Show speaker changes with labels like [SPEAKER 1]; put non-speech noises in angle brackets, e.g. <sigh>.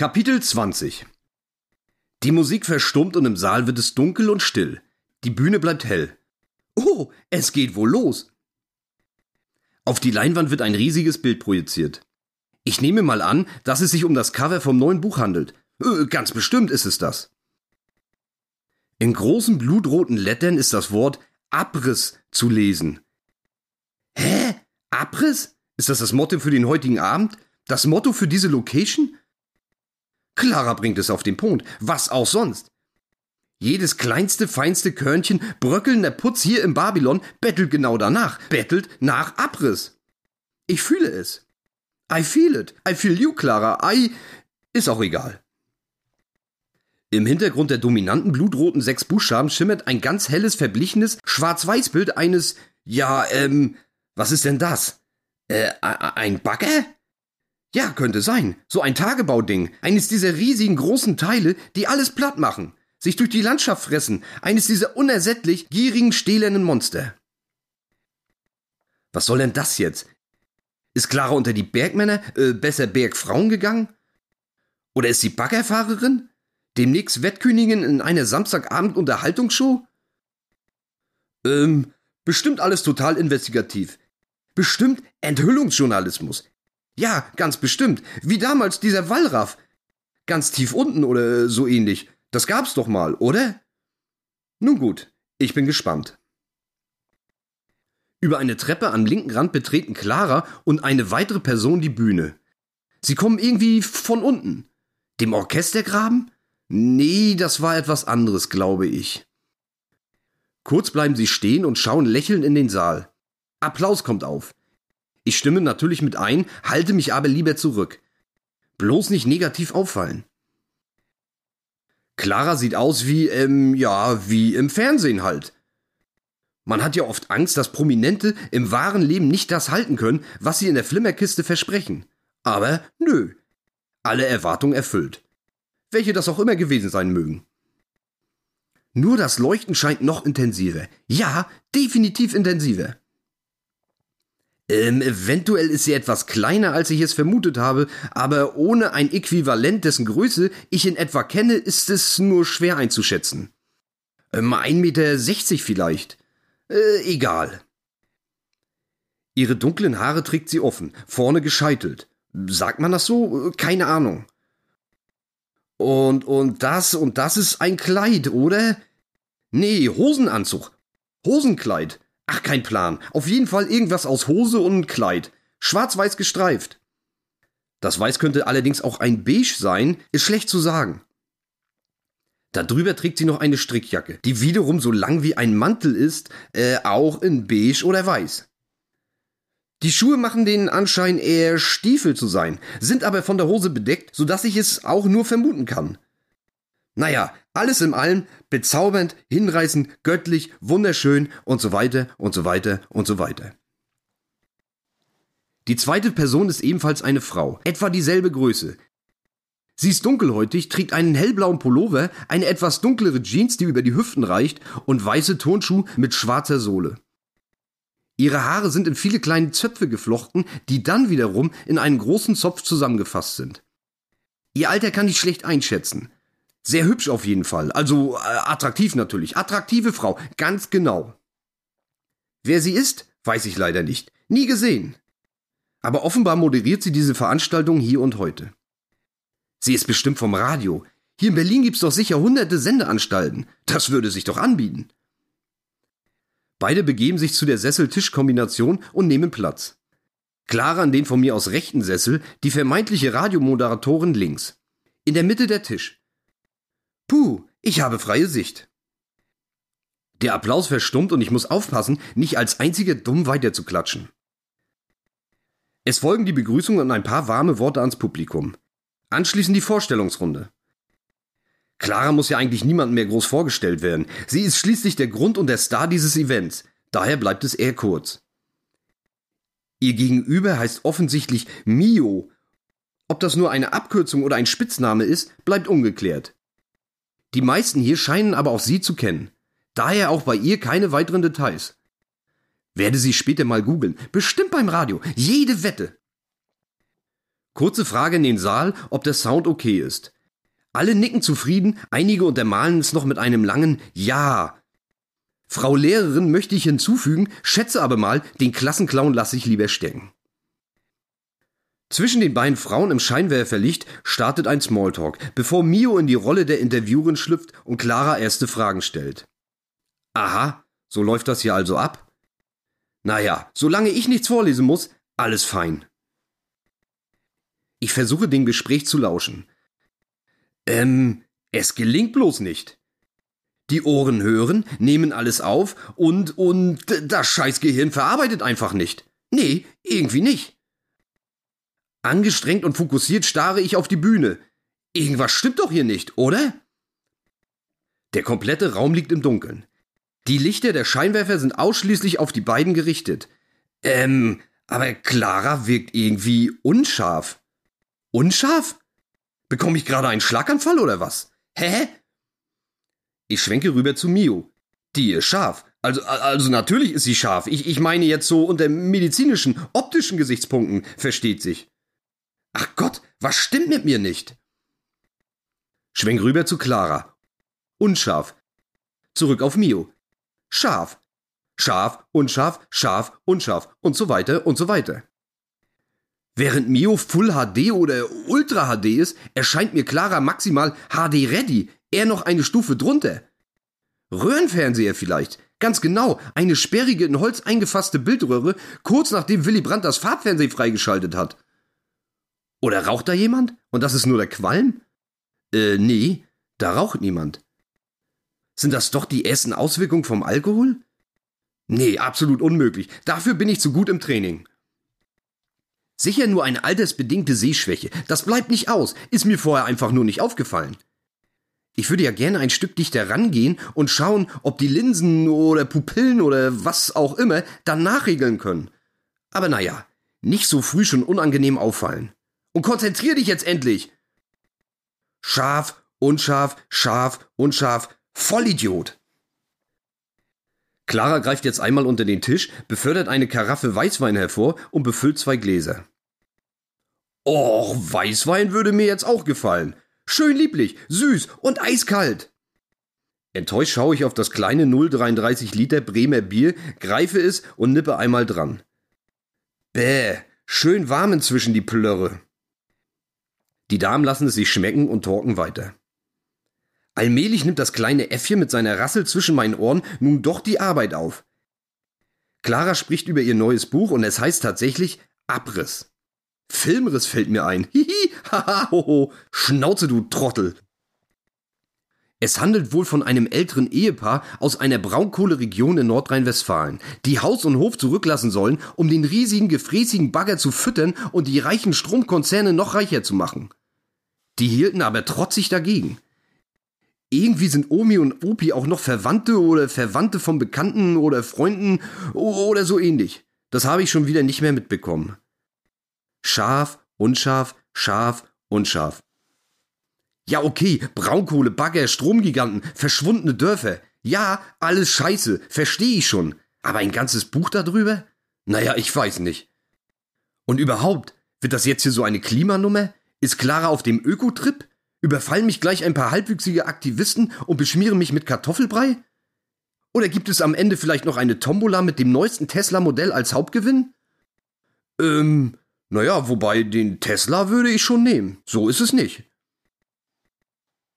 [SPEAKER 1] Kapitel 20 Die Musik verstummt und im Saal wird es dunkel und still. Die Bühne bleibt hell. Oh, es geht wohl los. Auf die Leinwand wird ein riesiges Bild projiziert. Ich nehme mal an, dass es sich um das Cover vom neuen Buch handelt. Äh, ganz bestimmt ist es das. In großen blutroten Lettern ist das Wort Abriss zu lesen. Hä? Abriss? Ist das das Motto für den heutigen Abend? Das Motto für diese Location? Clara bringt es auf den Punkt. Was auch sonst. Jedes kleinste, feinste Körnchen bröckelnder Putz hier im Babylon bettelt genau danach, bettelt nach Abriss. Ich fühle es. I feel it. I feel you, Clara. I. Ist auch egal. Im Hintergrund der dominanten blutroten sechs Buchstaben schimmert ein ganz helles, verblichenes Schwarz-Weiß-Bild eines, ja, ähm, was ist denn das? Äh, ein Bagger? Ja, könnte sein. So ein Tagebauding. Eines dieser riesigen großen Teile, die alles platt machen. Sich durch die Landschaft fressen. Eines dieser unersättlich gierigen, stählernen Monster. Was soll denn das jetzt? Ist Clara unter die Bergmänner, äh, besser Bergfrauen gegangen? Oder ist sie Baggerfahrerin? Demnächst Wettkönigin in einer Samstagabend-Unterhaltungsshow? Ähm, bestimmt alles total investigativ. Bestimmt Enthüllungsjournalismus. Ja, ganz bestimmt. Wie damals dieser Wallraff. Ganz tief unten oder so ähnlich. Das gab's doch mal, oder? Nun gut, ich bin gespannt. Über eine Treppe am linken Rand betreten Clara und eine weitere Person die Bühne. Sie kommen irgendwie von unten. Dem Orchestergraben? Nee, das war etwas anderes, glaube ich. Kurz bleiben sie stehen und schauen lächelnd in den Saal. Applaus kommt auf. Ich stimme natürlich mit ein, halte mich aber lieber zurück. Bloß nicht negativ auffallen. Clara sieht aus wie, ähm, ja, wie im Fernsehen halt. Man hat ja oft Angst, dass Prominente im wahren Leben nicht das halten können, was sie in der Flimmerkiste versprechen. Aber nö. Alle Erwartungen erfüllt. Welche das auch immer gewesen sein mögen. Nur das Leuchten scheint noch intensiver. Ja, definitiv intensiver. Ähm, eventuell ist sie etwas kleiner, als ich es vermutet habe, aber ohne ein Äquivalent dessen Größe ich in etwa kenne, ist es nur schwer einzuschätzen. Ähm, 1,60 Meter vielleicht. Äh, egal. Ihre dunklen Haare trägt sie offen, vorne gescheitelt. Sagt man das so? Keine Ahnung. Und, und das und das ist ein Kleid, oder? Nee, Hosenanzug. Hosenkleid. Ach, kein Plan. Auf jeden Fall irgendwas aus Hose und Kleid. Schwarz-weiß gestreift. Das Weiß könnte allerdings auch ein Beige sein, ist schlecht zu sagen. Darüber trägt sie noch eine Strickjacke, die wiederum so lang wie ein Mantel ist, äh, auch in Beige oder Weiß. Die Schuhe machen den Anschein, eher Stiefel zu sein, sind aber von der Hose bedeckt, sodass ich es auch nur vermuten kann. Naja, alles in allem bezaubernd, hinreißend, göttlich, wunderschön und so weiter und so weiter und so weiter. Die zweite Person ist ebenfalls eine Frau, etwa dieselbe Größe. Sie ist dunkelhäutig, trägt einen hellblauen Pullover, eine etwas dunklere Jeans, die über die Hüften reicht, und weiße Turnschuhe mit schwarzer Sohle. Ihre Haare sind in viele kleine Zöpfe geflochten, die dann wiederum in einen großen Zopf zusammengefasst sind. Ihr Alter kann ich schlecht einschätzen. Sehr hübsch auf jeden Fall. Also äh, attraktiv natürlich. Attraktive Frau, ganz genau. Wer sie ist, weiß ich leider nicht. Nie gesehen. Aber offenbar moderiert sie diese Veranstaltung hier und heute. Sie ist bestimmt vom Radio. Hier in Berlin gibt's doch sicher hunderte Sendeanstalten. Das würde sich doch anbieten. Beide begeben sich zu der Sessel-Tisch-Kombination und nehmen Platz. Clara an den von mir aus rechten Sessel, die vermeintliche Radiomoderatorin links. In der Mitte der Tisch. Puh, ich habe freie Sicht. Der Applaus verstummt und ich muss aufpassen, nicht als einziger dumm weiterzuklatschen. Es folgen die Begrüßung und ein paar warme Worte ans Publikum. Anschließend die Vorstellungsrunde. Clara muss ja eigentlich niemandem mehr groß vorgestellt werden. Sie ist schließlich der Grund und der Star dieses Events. Daher bleibt es eher kurz. Ihr Gegenüber heißt offensichtlich Mio. Ob das nur eine Abkürzung oder ein Spitzname ist, bleibt ungeklärt. Die meisten hier scheinen aber auch sie zu kennen. Daher auch bei ihr keine weiteren Details. Werde sie später mal googeln. Bestimmt beim Radio. Jede Wette. Kurze Frage in den Saal, ob der Sound okay ist. Alle nicken zufrieden, einige untermalen es noch mit einem langen Ja. Frau Lehrerin möchte ich hinzufügen, schätze aber mal, den Klassenclown lasse ich lieber stecken. Zwischen den beiden Frauen im Scheinwerferlicht startet ein Smalltalk, bevor Mio in die Rolle der Interviewerin schlüpft und Clara erste Fragen stellt. Aha, so läuft das hier also ab? Naja, solange ich nichts vorlesen muss, alles fein. Ich versuche dem Gespräch zu lauschen. Ähm, es gelingt bloß nicht. Die Ohren hören, nehmen alles auf und, und das Scheißgehirn verarbeitet einfach nicht. Nee, irgendwie nicht. Angestrengt und fokussiert starre ich auf die Bühne. Irgendwas stimmt doch hier nicht, oder? Der komplette Raum liegt im Dunkeln. Die Lichter der Scheinwerfer sind ausschließlich auf die beiden gerichtet. Ähm, aber Clara wirkt irgendwie unscharf. Unscharf? Bekomme ich gerade einen Schlaganfall oder was? Hä? Ich schwenke rüber zu Mio. Die ist scharf. Also, also natürlich ist sie scharf. Ich, ich meine jetzt so unter medizinischen, optischen Gesichtspunkten, versteht sich. Ach Gott, was stimmt mit mir nicht? Schwenk rüber zu Clara. Unscharf. Zurück auf Mio. Scharf. Scharf, unscharf, scharf, unscharf und so weiter und so weiter. Während Mio Full HD oder Ultra HD ist, erscheint mir Clara maximal HD Ready, eher noch eine Stufe drunter. Röhrenfernseher vielleicht. Ganz genau, eine sperrige in Holz eingefasste Bildröhre, kurz nachdem Willy Brandt das Farbfernsehen freigeschaltet hat. Oder raucht da jemand? Und das ist nur der Qualm? Äh, nee, da raucht niemand. Sind das doch die ersten Auswirkungen vom Alkohol? Nee, absolut unmöglich. Dafür bin ich zu gut im Training. Sicher nur eine altersbedingte Sehschwäche. Das bleibt nicht aus. Ist mir vorher einfach nur nicht aufgefallen. Ich würde ja gerne ein Stück dichter rangehen und schauen, ob die Linsen oder Pupillen oder was auch immer dann nachregeln können. Aber naja, nicht so früh schon unangenehm auffallen. Und konzentrier dich jetzt endlich! Scharf, unscharf, scharf, unscharf, Vollidiot! Clara greift jetzt einmal unter den Tisch, befördert eine Karaffe Weißwein hervor und befüllt zwei Gläser. Och, Weißwein würde mir jetzt auch gefallen. Schön lieblich, süß und eiskalt. Enttäuscht schaue ich auf das kleine 0,33 Liter Bremer Bier, greife es und nippe einmal dran. Bäh, schön warm inzwischen die Plörre. Die Damen lassen es sich schmecken und talken weiter. Allmählich nimmt das kleine Äffchen mit seiner Rassel zwischen meinen Ohren nun doch die Arbeit auf. Clara spricht über ihr neues Buch und es heißt tatsächlich Abriss. Filmriss fällt mir ein. <laughs> Hihi, haha, Schnauze, du Trottel. Es handelt wohl von einem älteren Ehepaar aus einer Braunkohleregion in Nordrhein-Westfalen, die Haus und Hof zurücklassen sollen, um den riesigen, gefräßigen Bagger zu füttern und die reichen Stromkonzerne noch reicher zu machen. Die hielten aber trotzig dagegen. Irgendwie sind Omi und Opi auch noch Verwandte oder Verwandte von Bekannten oder Freunden oder so ähnlich. Das habe ich schon wieder nicht mehr mitbekommen. Scharf, unscharf, scharf, unscharf. Ja, okay, Braunkohle, Bagger, Stromgiganten, verschwundene Dörfer. Ja, alles scheiße, verstehe ich schon. Aber ein ganzes Buch darüber? Naja, ich weiß nicht. Und überhaupt, wird das jetzt hier so eine Klimanummer? Ist Clara auf dem Ökotrip? Überfallen mich gleich ein paar halbwüchsige Aktivisten und beschmieren mich mit Kartoffelbrei? Oder gibt es am Ende vielleicht noch eine Tombola mit dem neuesten Tesla-Modell als Hauptgewinn? Ähm, naja, wobei den Tesla würde ich schon nehmen. So ist es nicht.